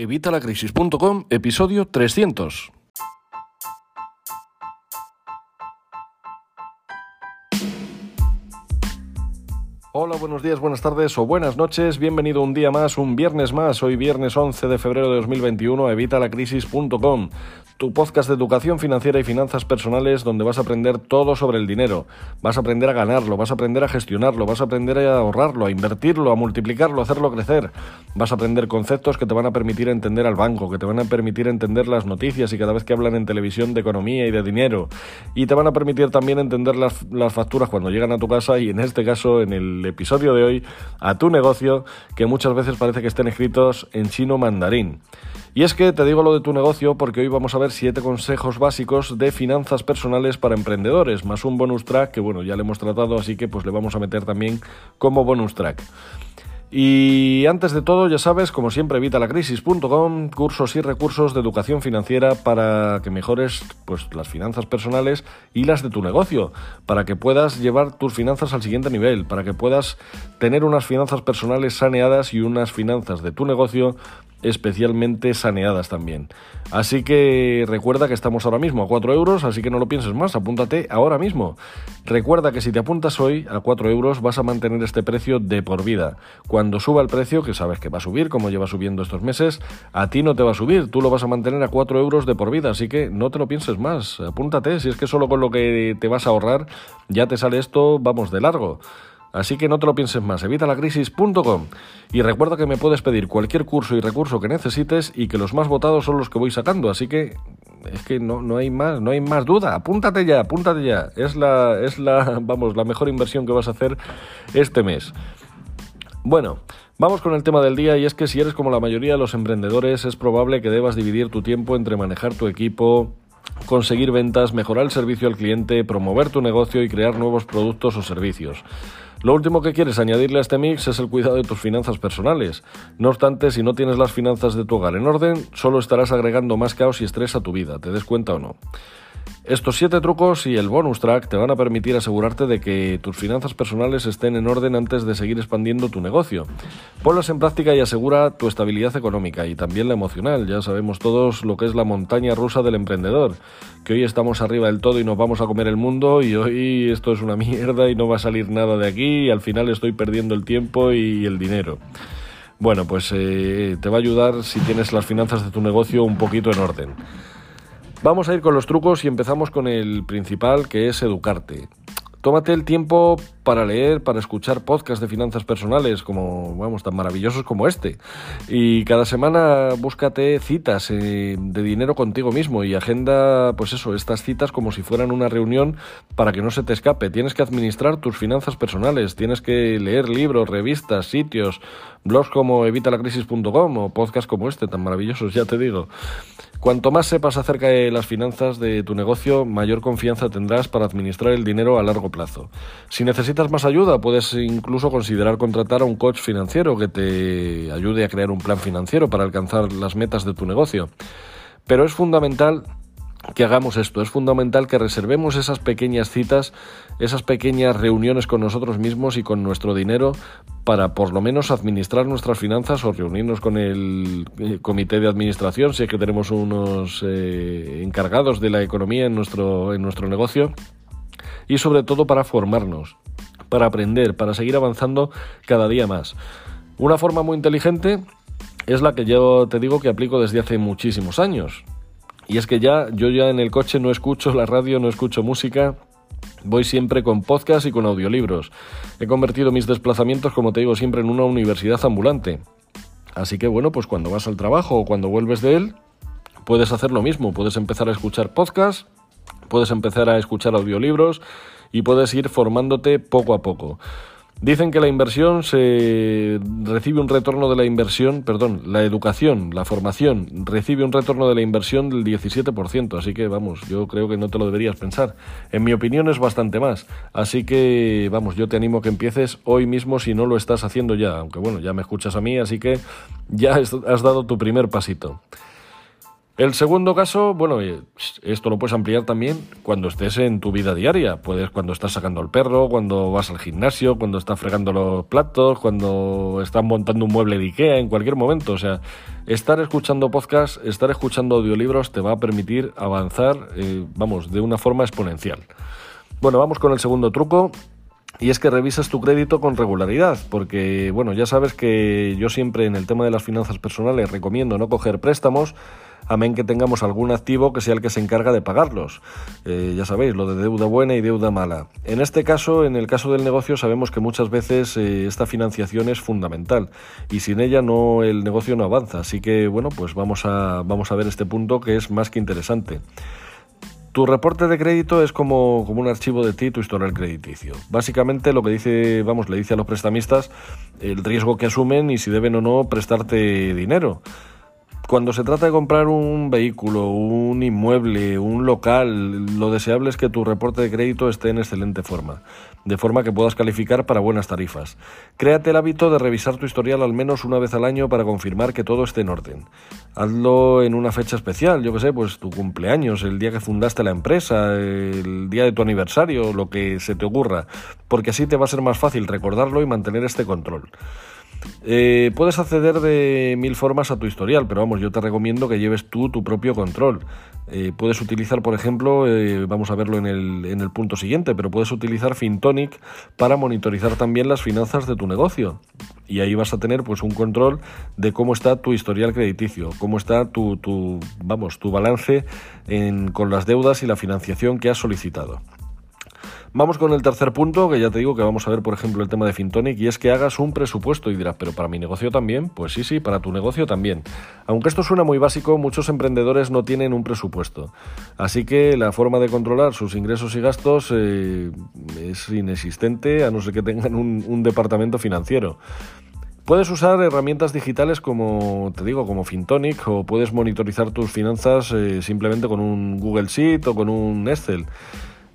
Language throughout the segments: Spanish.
Evitalacrisis.com, episodio 300. Hola, buenos días, buenas tardes o buenas noches. Bienvenido un día más, un viernes más. Hoy viernes 11 de febrero de 2021 a evitalacrisis.com, tu podcast de educación financiera y finanzas personales donde vas a aprender todo sobre el dinero. Vas a aprender a ganarlo, vas a aprender a gestionarlo, vas a aprender a ahorrarlo, a invertirlo, a multiplicarlo, a hacerlo crecer. Vas a aprender conceptos que te van a permitir entender al banco, que te van a permitir entender las noticias y cada vez que hablan en televisión de economía y de dinero. Y te van a permitir también entender las, las facturas cuando llegan a tu casa y en este caso en el episodio de hoy a tu negocio que muchas veces parece que estén escritos en chino mandarín. Y es que te digo lo de tu negocio porque hoy vamos a ver siete consejos básicos de finanzas personales para emprendedores, más un bonus track que bueno, ya le hemos tratado, así que pues le vamos a meter también como bonus track. Y antes de todo, ya sabes, como siempre, evitalacrisis.com, cursos y recursos de educación financiera para que mejores pues, las finanzas personales y las de tu negocio, para que puedas llevar tus finanzas al siguiente nivel, para que puedas tener unas finanzas personales saneadas y unas finanzas de tu negocio especialmente saneadas también. Así que recuerda que estamos ahora mismo a 4 euros, así que no lo pienses más, apúntate ahora mismo. Recuerda que si te apuntas hoy a 4 euros vas a mantener este precio de por vida. Cuando suba el precio, que sabes que va a subir, como lleva subiendo estos meses, a ti no te va a subir, tú lo vas a mantener a 4 euros de por vida, así que no te lo pienses más, apúntate, si es que solo con lo que te vas a ahorrar ya te sale esto, vamos de largo. Así que no te lo pienses más, evitalacrisis.com. Y recuerda que me puedes pedir cualquier curso y recurso que necesites y que los más votados son los que voy sacando, así que es que no, no hay más, no hay más duda. Apúntate ya, apúntate ya. Es la, es la, vamos, la mejor inversión que vas a hacer este mes. Bueno, vamos con el tema del día y es que si eres como la mayoría de los emprendedores es probable que debas dividir tu tiempo entre manejar tu equipo, conseguir ventas, mejorar el servicio al cliente, promover tu negocio y crear nuevos productos o servicios. Lo último que quieres añadirle a este mix es el cuidado de tus finanzas personales. No obstante, si no tienes las finanzas de tu hogar en orden, solo estarás agregando más caos y estrés a tu vida, te des cuenta o no. Estos 7 trucos y el bonus track te van a permitir asegurarte de que tus finanzas personales estén en orden antes de seguir expandiendo tu negocio. Ponlos en práctica y asegura tu estabilidad económica y también la emocional. Ya sabemos todos lo que es la montaña rusa del emprendedor, que hoy estamos arriba del todo y nos vamos a comer el mundo y hoy esto es una mierda y no va a salir nada de aquí y al final estoy perdiendo el tiempo y el dinero. Bueno, pues eh, te va a ayudar si tienes las finanzas de tu negocio un poquito en orden. Vamos a ir con los trucos y empezamos con el principal que es educarte. Tómate el tiempo para leer, para escuchar podcasts de finanzas personales como, vamos, tan maravillosos como este. Y cada semana búscate citas eh, de dinero contigo mismo y agenda, pues eso, estas citas como si fueran una reunión para que no se te escape. Tienes que administrar tus finanzas personales, tienes que leer libros, revistas, sitios, blogs como evitalacrisis.com o podcasts como este, tan maravillosos, ya te digo. Cuanto más sepas acerca de las finanzas de tu negocio, mayor confianza tendrás para administrar el dinero a largo plazo. Si necesitas más ayuda, puedes incluso considerar contratar a un coach financiero que te ayude a crear un plan financiero para alcanzar las metas de tu negocio. Pero es fundamental que hagamos esto. Es fundamental que reservemos esas pequeñas citas, esas pequeñas reuniones con nosotros mismos y con nuestro dinero para por lo menos administrar nuestras finanzas o reunirnos con el eh, comité de administración, si es que tenemos unos eh, encargados de la economía en nuestro, en nuestro negocio, y sobre todo para formarnos, para aprender, para seguir avanzando cada día más. Una forma muy inteligente es la que yo te digo que aplico desde hace muchísimos años. Y es que ya, yo ya en el coche no escucho la radio, no escucho música, Voy siempre con podcast y con audiolibros. He convertido mis desplazamientos, como te digo, siempre en una universidad ambulante. Así que bueno, pues cuando vas al trabajo o cuando vuelves de él, puedes hacer lo mismo. Puedes empezar a escuchar podcasts, puedes empezar a escuchar audiolibros y puedes ir formándote poco a poco. Dicen que la inversión se recibe un retorno de la inversión, perdón, la educación, la formación recibe un retorno de la inversión del 17%, así que vamos, yo creo que no te lo deberías pensar. En mi opinión es bastante más, así que vamos, yo te animo a que empieces hoy mismo si no lo estás haciendo ya, aunque bueno, ya me escuchas a mí, así que ya has dado tu primer pasito. El segundo caso, bueno, eh, esto lo puedes ampliar también cuando estés en tu vida diaria. Puedes cuando estás sacando al perro, cuando vas al gimnasio, cuando estás fregando los platos, cuando estás montando un mueble de Ikea, en cualquier momento. O sea, estar escuchando podcast, estar escuchando audiolibros te va a permitir avanzar, eh, vamos, de una forma exponencial. Bueno, vamos con el segundo truco. Y es que revisas tu crédito con regularidad, porque bueno, ya sabes que yo siempre en el tema de las finanzas personales recomiendo no coger préstamos, amén que tengamos algún activo que sea el que se encarga de pagarlos. Eh, ya sabéis, lo de deuda buena y deuda mala. En este caso, en el caso del negocio, sabemos que muchas veces eh, esta financiación es fundamental y sin ella no el negocio no avanza. Así que bueno, pues vamos a, vamos a ver este punto que es más que interesante. Tu reporte de crédito es como, como, un archivo de ti, tu historial crediticio. Básicamente lo que dice, vamos, le dice a los prestamistas el riesgo que asumen y si deben o no prestarte dinero. Cuando se trata de comprar un vehículo, un inmueble, un local, lo deseable es que tu reporte de crédito esté en excelente forma, de forma que puedas calificar para buenas tarifas. Créate el hábito de revisar tu historial al menos una vez al año para confirmar que todo esté en orden. Hazlo en una fecha especial, yo que sé, pues tu cumpleaños, el día que fundaste la empresa, el día de tu aniversario, lo que se te ocurra, porque así te va a ser más fácil recordarlo y mantener este control. Eh, puedes acceder de mil formas a tu historial, pero vamos, yo te recomiendo que lleves tú tu propio control. Eh, puedes utilizar, por ejemplo, eh, vamos a verlo en el, en el punto siguiente, pero puedes utilizar Fintonic para monitorizar también las finanzas de tu negocio. Y ahí vas a tener pues un control de cómo está tu historial crediticio, cómo está tu, tu vamos, tu balance con las deudas y la financiación que has solicitado. Vamos con el tercer punto, que ya te digo que vamos a ver, por ejemplo, el tema de Fintonic, y es que hagas un presupuesto y dirás, pero para mi negocio también, pues sí, sí, para tu negocio también. Aunque esto suena muy básico, muchos emprendedores no tienen un presupuesto. Así que la forma de controlar sus ingresos y gastos eh, es inexistente, a no ser que tengan un, departamento financiero. Puedes usar herramientas digitales como te digo, como Fintonic, o puedes monitorizar tus finanzas eh, simplemente con un Google Sheet o con un Excel.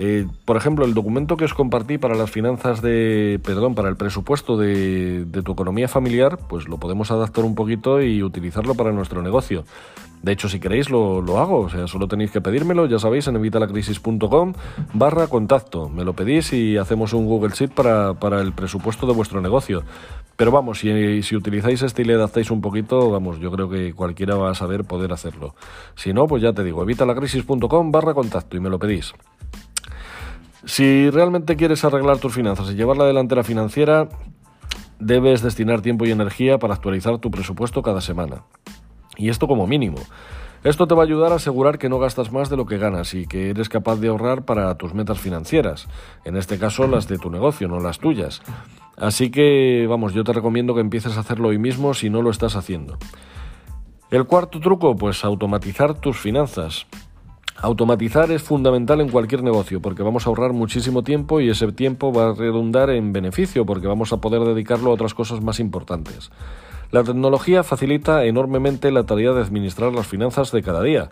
Eh, por ejemplo, el documento que os compartí para las finanzas de, perdón, para el presupuesto de, tu economía familiar, pues lo podemos adaptar un poquito y utilizarlo para nuestro negocio. De hecho, si queréis, lo, hago. O sea, solo tenéis que pedírmelo, ya sabéis, en evitalacrisis.com barra contacto. Me lo pedís y hacemos un Google Sheet para, el presupuesto de vuestro negocio. Pero vamos, si, si, utilizáis este y le adaptáis un poquito, vamos, yo creo que cualquiera va a saber poder hacerlo. Si no, pues ya te digo, evitalacrisis.com barra contacto y me lo pedís. Si realmente quieres arreglar tus finanzas y llevar la delantera financiera, debes destinar tiempo y energía para actualizar tu presupuesto cada semana. Y esto como mínimo. Esto te va a ayudar a asegurar que no gastas más de lo que ganas y que eres capaz de ahorrar para tus metas financieras, en este caso las de tu negocio, no las tuyas. Así que, vamos, yo te recomiendo que empieces a hacerlo hoy mismo si no lo estás haciendo. El cuarto truco, pues automatizar tus finanzas. Automatizar es fundamental en cualquier negocio porque vamos a ahorrar muchísimo tiempo y ese tiempo va a redundar en beneficio porque vamos a poder dedicarlo a otras cosas más importantes. La tecnología facilita enormemente la tarea de administrar las finanzas de cada día.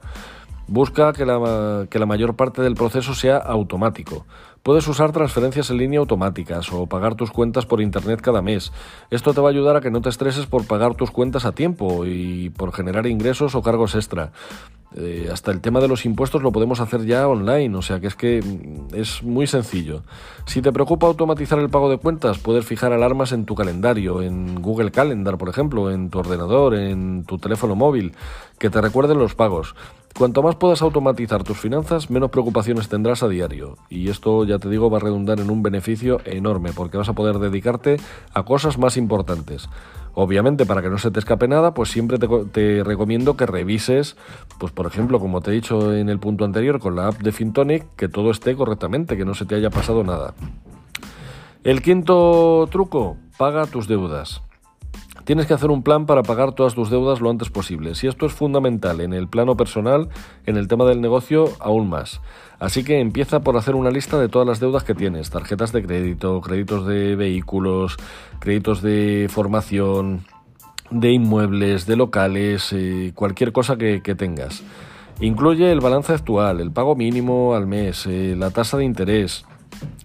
Busca que la, que la, mayor parte del proceso sea automático. Puedes usar transferencias en línea automáticas o pagar tus cuentas por Internet cada mes. Esto te va a ayudar a que no te estreses por pagar tus cuentas a tiempo y por generar ingresos o cargos extra. Eh, hasta el tema de los impuestos lo podemos hacer ya online, o sea que es que mm, es muy sencillo. Si te preocupa automatizar el pago de cuentas, puedes fijar alarmas en tu calendario, en Google Calendar, por ejemplo, en tu ordenador, en tu teléfono móvil, que te recuerden los pagos. Cuanto más puedas automatizar tus finanzas, menos preocupaciones tendrás a diario. Y esto, ya te digo, va a redundar en un beneficio enorme, porque vas a poder dedicarte a cosas más importantes. Obviamente, para que no se te escape nada, pues siempre te, recomiendo que revises, pues por ejemplo, como te he dicho en el punto anterior, con la app de Fintonic, que todo esté correctamente, que no se te haya pasado nada. El quinto truco, paga tus deudas. Tienes que hacer un plan para pagar todas tus deudas lo antes posible. Si esto es fundamental en el plano personal, en el tema del negocio, aún más. Así que empieza por hacer una lista de todas las deudas que tienes, tarjetas de crédito, créditos de vehículos, créditos de formación, de inmuebles, de locales, eh, cualquier cosa que, tengas. Incluye el balance actual, el pago mínimo al mes, eh, la tasa de interés,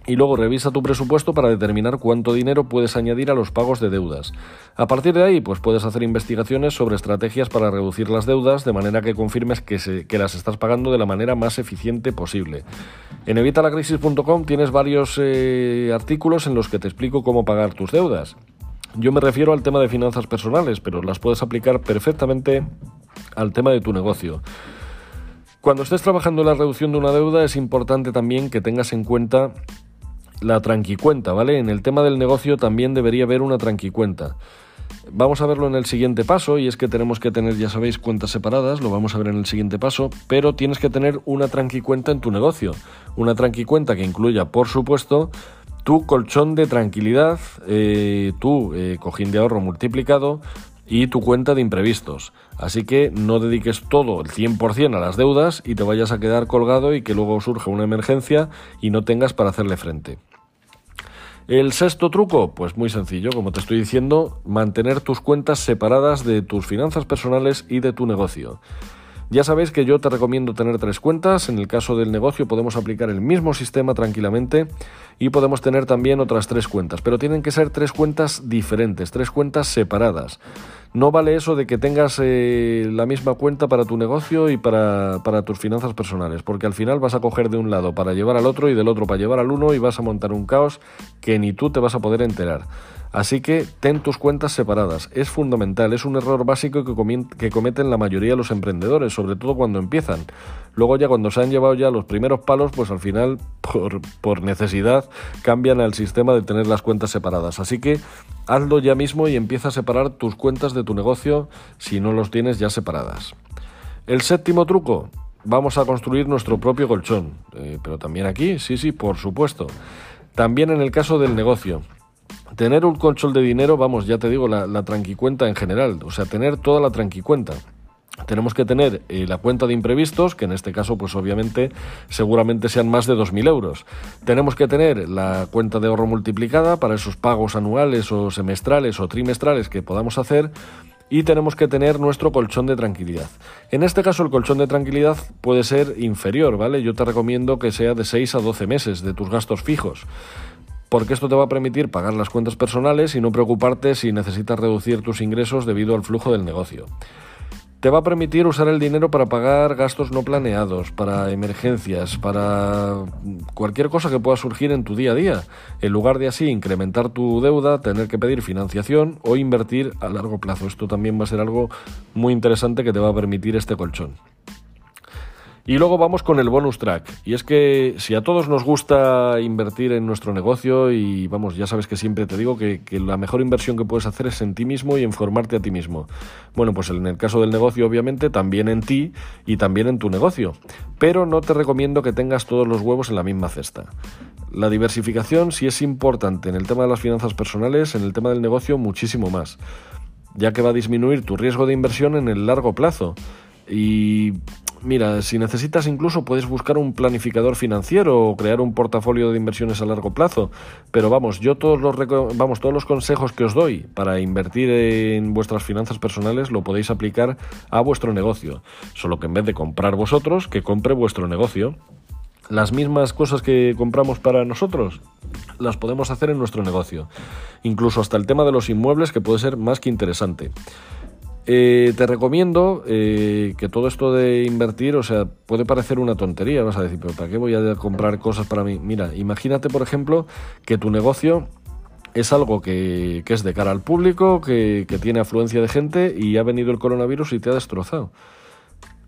y luego revisa tu presupuesto para determinar cuánto dinero puedes añadir a los pagos de deudas. A partir de ahí, pues puedes hacer investigaciones sobre estrategias para reducir las deudas de manera que confirmes que, las estás pagando de la manera más eficiente posible. En evitalacrisis.com tienes varios eh, artículos en los que te explico cómo pagar tus deudas. Yo me refiero al tema de finanzas personales, pero las puedes aplicar perfectamente al tema de tu negocio. Cuando estés trabajando en la reducción de una deuda es importante también que tengas en cuenta la tranquicuenta, ¿vale? En el tema del negocio también debería haber una tranquicuenta. Vamos a verlo en el siguiente paso y es que tenemos que tener, ya sabéis, cuentas separadas, lo vamos a ver en el siguiente paso, pero tienes que tener una tranquicuenta en tu negocio. Una tranquicuenta que incluya, por supuesto, tu colchón de tranquilidad, eh, tu eh, cojín de ahorro multiplicado y tu cuenta de imprevistos. Así que no dediques todo el 100% a las deudas y te vayas a quedar colgado y que luego surja una emergencia y no tengas para hacerle frente. El sexto truco, pues muy sencillo, como te estoy diciendo, mantener tus cuentas separadas de tus finanzas personales y de tu negocio. Ya sabéis que yo te recomiendo tener tres cuentas, en el caso del negocio podemos aplicar el mismo sistema tranquilamente y podemos tener también otras tres cuentas, pero tienen que ser tres cuentas diferentes, tres cuentas separadas. No vale eso de que tengas eh, la misma cuenta para tu negocio y para, para, tus finanzas personales, porque al final vas a coger de un lado para llevar al otro y del otro para llevar al uno y vas a montar un caos que ni tú te vas a poder enterar. Así que ten tus cuentas separadas. Es fundamental, es un error básico que, cometen la mayoría de los emprendedores, sobre todo cuando empiezan. Luego ya cuando se han llevado ya los primeros palos, pues al final, por, por necesidad, cambian al sistema de tener las cuentas separadas. Así que hazlo ya mismo y empieza a separar tus cuentas de tu negocio si no los tienes ya separadas. El séptimo truco, vamos a construir nuestro propio colchón. Eh, pero también aquí, sí, sí, por supuesto. También en el caso del negocio. Tener un colchón de dinero, vamos, ya te digo, la, la tranquicuenta en general, o sea, tener toda la tranquicuenta. Tenemos que tener eh, la cuenta de imprevistos, que en este caso, pues obviamente, seguramente sean más de 2.000 euros. Tenemos que tener la cuenta de ahorro multiplicada para esos pagos anuales o semestrales o trimestrales que podamos hacer. Y tenemos que tener nuestro colchón de tranquilidad. En este caso, el colchón de tranquilidad puede ser inferior, ¿vale? Yo te recomiendo que sea de 6 a 12 meses de tus gastos fijos porque esto te va a permitir pagar las cuentas personales y no preocuparte si necesitas reducir tus ingresos debido al flujo del negocio. Te va a permitir usar el dinero para pagar gastos no planeados, para emergencias, para cualquier cosa que pueda surgir en tu día a día, en lugar de así incrementar tu deuda, tener que pedir financiación o invertir a largo plazo. Esto también va a ser algo muy interesante que te va a permitir este colchón. Y luego vamos con el bonus track. Y es que si a todos nos gusta invertir en nuestro negocio y vamos, ya sabes que siempre te digo que, la mejor inversión que puedes hacer es en ti mismo y en formarte a ti mismo. Bueno, pues en el caso del negocio obviamente también en ti y también en tu negocio. Pero no te recomiendo que tengas todos los huevos en la misma cesta. La diversificación sí es importante en el tema de las finanzas personales, en el tema del negocio muchísimo más, ya que va a disminuir tu riesgo de inversión en el largo plazo. Y Mira, si necesitas incluso puedes buscar un planificador financiero o crear un portafolio de inversiones a largo plazo. Pero vamos, yo todos los, vamos, todos los consejos que os doy para invertir en vuestras finanzas personales lo podéis aplicar a vuestro negocio. Solo que en vez de comprar vosotros, que compre vuestro negocio. Las mismas cosas que compramos para nosotros las podemos hacer en nuestro negocio. Incluso hasta el tema de los inmuebles que puede ser más que interesante. Eh, te recomiendo eh, que todo esto de invertir, o sea, puede parecer una tontería, vas a decir, pero ¿para qué voy a comprar cosas para mí? Mira, imagínate, por ejemplo, que tu negocio es algo que, es de cara al público, que, que tiene afluencia de gente y ha venido el coronavirus y te ha destrozado.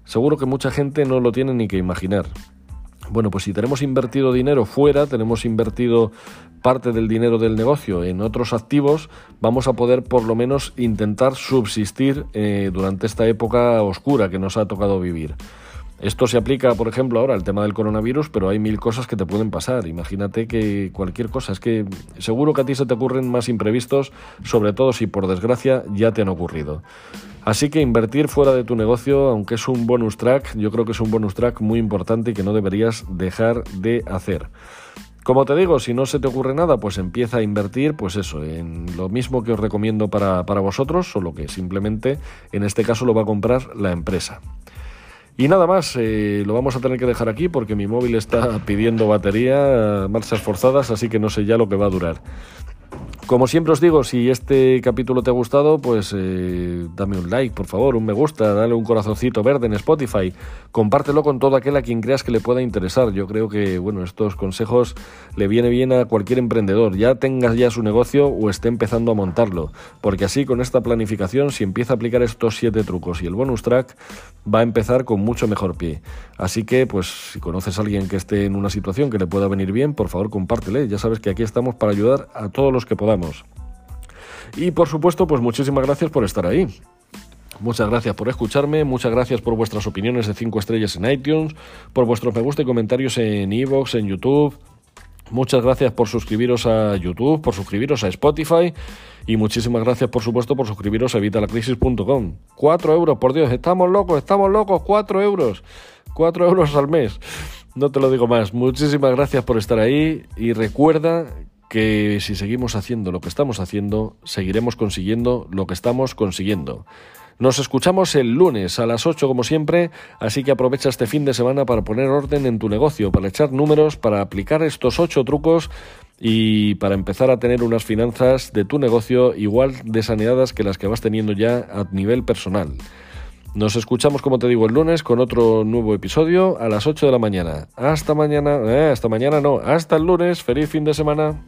Seguro que mucha gente no lo tiene ni que imaginar. Bueno, pues si tenemos invertido dinero fuera, tenemos invertido parte del dinero del negocio en otros activos, vamos a poder por lo menos intentar subsistir eh, durante esta época oscura que nos ha tocado vivir. Esto se aplica, por ejemplo, ahora al tema del coronavirus, pero hay mil cosas que te pueden pasar. Imagínate que cualquier cosa, es que seguro que a ti se te ocurren más imprevistos, sobre todo si por desgracia ya te han ocurrido. Así que invertir fuera de tu negocio, aunque es un bonus track, yo creo que es un bonus track muy importante y que no deberías dejar de hacer. Como te digo, si no se te ocurre nada, pues empieza a invertir, pues eso, en lo mismo que os recomiendo para, para vosotros, solo que simplemente en este caso lo va a comprar la empresa. Y nada más, eh, lo vamos a tener que dejar aquí porque mi móvil está pidiendo batería, marchas forzadas, así que no sé ya lo que va a durar. Como siempre os digo, si este capítulo te ha gustado, pues eh, dame un like, por favor, un me gusta, dale un corazoncito verde en Spotify, compártelo con todo aquel a quien creas que le pueda interesar. Yo creo que, bueno, estos consejos le viene bien a cualquier emprendedor, ya tengas ya su negocio o esté empezando a montarlo, porque así con esta planificación, si empieza a aplicar estos siete trucos y el bonus track, va a empezar con mucho mejor pie. Así que, pues, si conoces a alguien que esté en una situación que le pueda venir bien, por favor, compártele. Ya sabes que aquí estamos para ayudar a todos los que podamos. Y por supuesto, pues muchísimas gracias por estar ahí. Muchas gracias por escucharme, muchas gracias por vuestras opiniones de 5 estrellas en iTunes, por vuestros me gusta y comentarios en iVoox, en YouTube. Muchas gracias por suscribiros a YouTube, por suscribiros a Spotify y muchísimas gracias por supuesto por suscribiros a evitalacrisis.com. 4 euros, por Dios, estamos locos, estamos locos, 4 euros. 4 euros al mes. No te lo digo más. Muchísimas gracias por estar ahí y recuerda que si seguimos haciendo lo que estamos haciendo, seguiremos consiguiendo lo que estamos consiguiendo. Nos escuchamos el lunes a las 8 como siempre, así que aprovecha este fin de semana para poner orden en tu negocio, para echar números, para aplicar estos 8 trucos y para empezar a tener unas finanzas de tu negocio igual de saneadas que las que vas teniendo ya a nivel personal. Nos escuchamos, como te digo, el lunes con otro nuevo episodio a las 8 de la mañana. Hasta mañana, eh, hasta mañana no, hasta el lunes, feliz fin de semana.